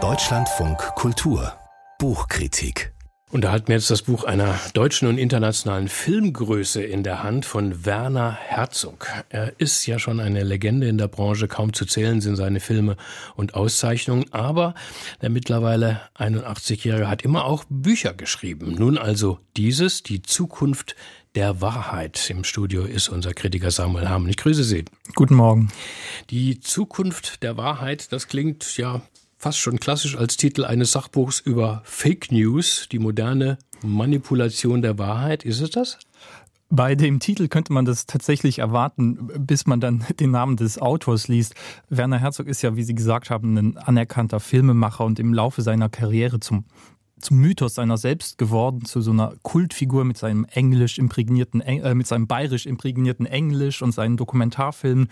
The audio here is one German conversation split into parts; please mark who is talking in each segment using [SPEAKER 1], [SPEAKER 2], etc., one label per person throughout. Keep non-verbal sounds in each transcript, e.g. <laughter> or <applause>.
[SPEAKER 1] Deutschlandfunk Kultur Buchkritik
[SPEAKER 2] und da hat mir jetzt das Buch einer deutschen und internationalen Filmgröße in der Hand von Werner Herzog. Er ist ja schon eine Legende in der Branche, kaum zu zählen sind seine Filme und Auszeichnungen, aber der mittlerweile 81-Jährige hat immer auch Bücher geschrieben. Nun also dieses, die Zukunft der Wahrheit. Im Studio ist unser Kritiker Samuel Hamann. Ich grüße Sie.
[SPEAKER 3] Guten Morgen.
[SPEAKER 2] Die Zukunft der Wahrheit, das klingt ja fast schon klassisch als Titel eines Sachbuchs über Fake News, die moderne Manipulation der Wahrheit. Ist es das?
[SPEAKER 3] Bei dem Titel könnte man das tatsächlich erwarten, bis man dann <laughs> den Namen des Autors liest. Werner Herzog ist ja, wie Sie gesagt haben, ein anerkannter Filmemacher und im Laufe seiner Karriere zum zum Mythos seiner selbst geworden, zu so einer Kultfigur mit seinem englisch imprägnierten, äh, mit seinem bayerisch imprägnierten Englisch und seinen Dokumentarfilmen.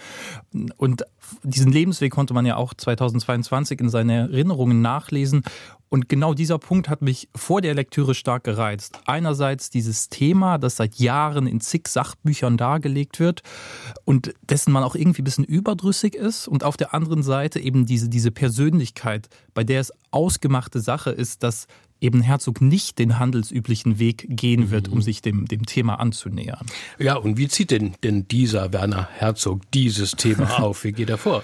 [SPEAKER 3] Und diesen Lebensweg konnte man ja auch 2022 in seinen Erinnerungen nachlesen. Und genau dieser Punkt hat mich vor der Lektüre stark gereizt. Einerseits dieses Thema, das seit Jahren in zig Sachbüchern dargelegt wird und dessen man auch irgendwie ein bisschen überdrüssig ist. Und auf der anderen Seite eben diese, diese Persönlichkeit, bei der es ausgemachte Sache ist, dass eben Herzog nicht den handelsüblichen Weg gehen wird, um mhm. sich dem, dem Thema anzunähern.
[SPEAKER 2] Ja, und wie zieht denn, denn dieser Werner Herzog dieses Thema <laughs> auf? Wie geht er vor?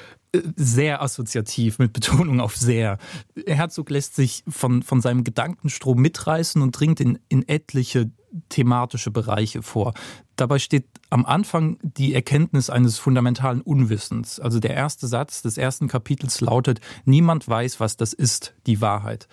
[SPEAKER 3] Sehr assoziativ, mit Betonung auf sehr. Herzog lässt sich von, von seinem Gedankenstrom mitreißen und dringt in, in etliche thematische Bereiche vor. Dabei steht am Anfang die Erkenntnis eines fundamentalen Unwissens. Also der erste Satz des ersten Kapitels lautet, niemand weiß, was das ist, die Wahrheit.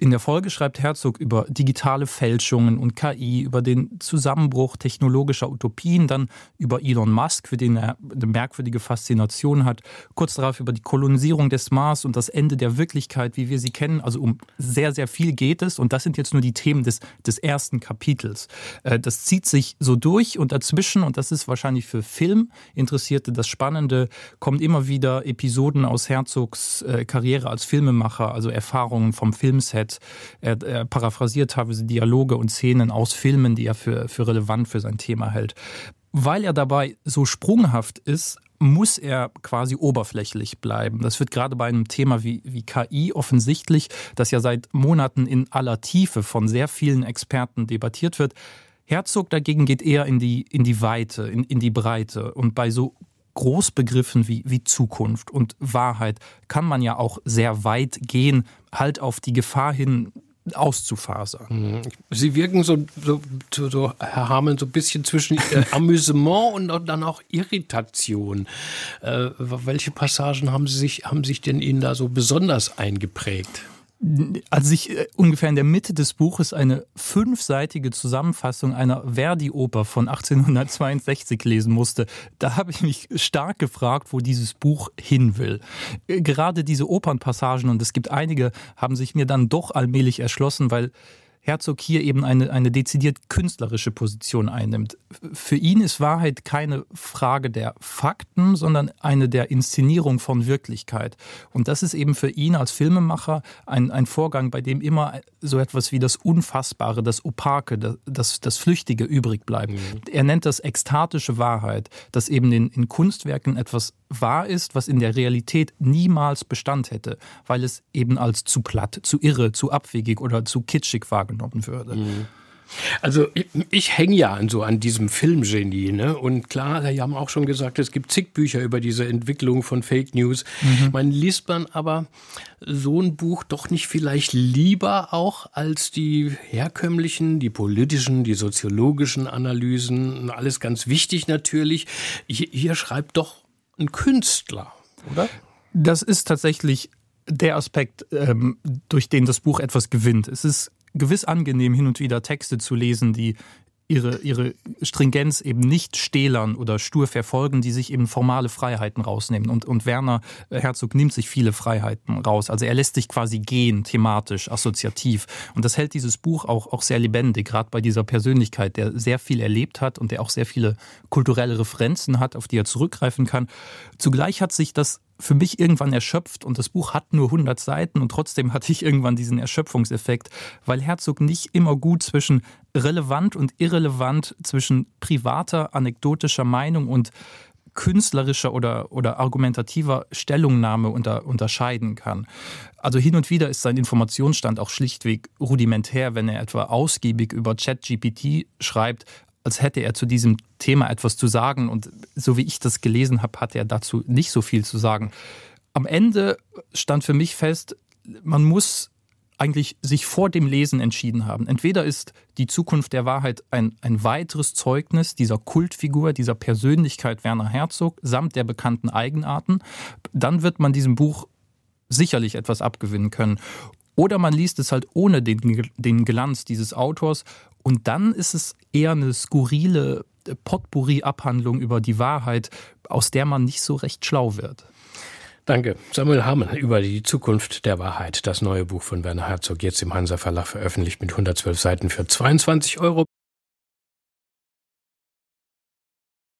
[SPEAKER 3] In der Folge schreibt Herzog über digitale Fälschungen und KI, über den Zusammenbruch technologischer Utopien, dann über Elon Musk, für den er eine merkwürdige Faszination hat, kurz darauf über die Kolonisierung des Mars und das Ende der Wirklichkeit, wie wir sie kennen. Also um sehr, sehr viel geht es und das sind jetzt nur die Themen des, des ersten Kapitels. Äh, das zieht sich so durch und dazwischen, und das ist wahrscheinlich für Filminteressierte das Spannende, kommt immer wieder Episoden aus Herzogs äh, Karriere als Filmemacher, also Erfahrungen vom Filmset Zeit. Er, er paraphrasiert teilweise Dialoge und Szenen aus Filmen, die er für, für relevant für sein Thema hält. Weil er dabei so sprunghaft ist, muss er quasi oberflächlich bleiben. Das wird gerade bei einem Thema wie, wie KI offensichtlich, das ja seit Monaten in aller Tiefe von sehr vielen Experten debattiert wird. Herzog dagegen geht eher in die, in die Weite, in, in die Breite. Und bei so Großbegriffen wie, wie Zukunft und Wahrheit kann man ja auch sehr weit gehen, halt auf die Gefahr hin, auszufasern. Mhm.
[SPEAKER 2] Sie wirken so, so, so Herr Hameln, so ein bisschen zwischen äh, <laughs> Amüsement und dann auch Irritation. Äh, welche Passagen haben Sie sich, haben sich denn Ihnen da so besonders eingeprägt?
[SPEAKER 3] Als ich äh, ungefähr in der Mitte des Buches eine fünfseitige Zusammenfassung einer Verdi-Oper von 1862 lesen musste, da habe ich mich stark gefragt, wo dieses Buch hin will. Äh, gerade diese Opernpassagen, und es gibt einige, haben sich mir dann doch allmählich erschlossen, weil Herzog hier eben eine, eine dezidiert künstlerische Position einnimmt. Für ihn ist Wahrheit keine Frage der Fakten, sondern eine der Inszenierung von Wirklichkeit. Und das ist eben für ihn als Filmemacher ein, ein Vorgang, bei dem immer so etwas wie das Unfassbare, das Opake, das, das Flüchtige übrig bleibt. Mhm. Er nennt das ekstatische Wahrheit, dass eben in, in Kunstwerken etwas wahr ist, was in der Realität niemals Bestand hätte, weil es eben als zu platt, zu irre, zu abwegig oder zu kitschig wahrgenommen würde. Mhm.
[SPEAKER 2] Also ich, ich hänge ja an so an diesem Filmgenie, ne? Und klar, Sie haben auch schon gesagt, es gibt zig Bücher über diese Entwicklung von Fake News. Mhm. Man liest man aber so ein Buch doch nicht vielleicht lieber auch als die herkömmlichen, die politischen, die soziologischen Analysen. Alles ganz wichtig natürlich. Hier, hier schreibt doch ein Künstler, oder?
[SPEAKER 3] Das ist tatsächlich der Aspekt, ähm, durch den das Buch etwas gewinnt. Es ist gewiss angenehm, hin und wieder Texte zu lesen, die ihre, ihre Stringenz eben nicht stählern oder stur verfolgen, die sich eben formale Freiheiten rausnehmen. Und, und Werner Herzog nimmt sich viele Freiheiten raus. Also er lässt sich quasi gehen, thematisch, assoziativ. Und das hält dieses Buch auch, auch sehr lebendig, gerade bei dieser Persönlichkeit, der sehr viel erlebt hat und der auch sehr viele kulturelle Referenzen hat, auf die er zurückgreifen kann. Zugleich hat sich das für mich irgendwann erschöpft und das Buch hat nur 100 Seiten und trotzdem hatte ich irgendwann diesen Erschöpfungseffekt, weil Herzog nicht immer gut zwischen relevant und irrelevant, zwischen privater, anekdotischer Meinung und künstlerischer oder, oder argumentativer Stellungnahme unter, unterscheiden kann. Also hin und wieder ist sein Informationsstand auch schlichtweg rudimentär, wenn er etwa ausgiebig über ChatGPT schreibt, als hätte er zu diesem Thema etwas zu sagen. Und so wie ich das gelesen habe, hat er dazu nicht so viel zu sagen. Am Ende stand für mich fest, man muss eigentlich sich vor dem Lesen entschieden haben. Entweder ist die Zukunft der Wahrheit ein, ein weiteres Zeugnis dieser Kultfigur, dieser Persönlichkeit Werner Herzog samt der bekannten Eigenarten, dann wird man diesem Buch sicherlich etwas abgewinnen können. Oder man liest es halt ohne den, den Glanz dieses Autors und dann ist es eher eine skurrile Potpourri-Abhandlung über die Wahrheit, aus der man nicht so recht schlau wird.
[SPEAKER 2] Danke. Samuel Hamann über die Zukunft der Wahrheit. Das neue Buch von Werner Herzog, jetzt im Hansa Verlag veröffentlicht mit 112 Seiten für 22 Euro.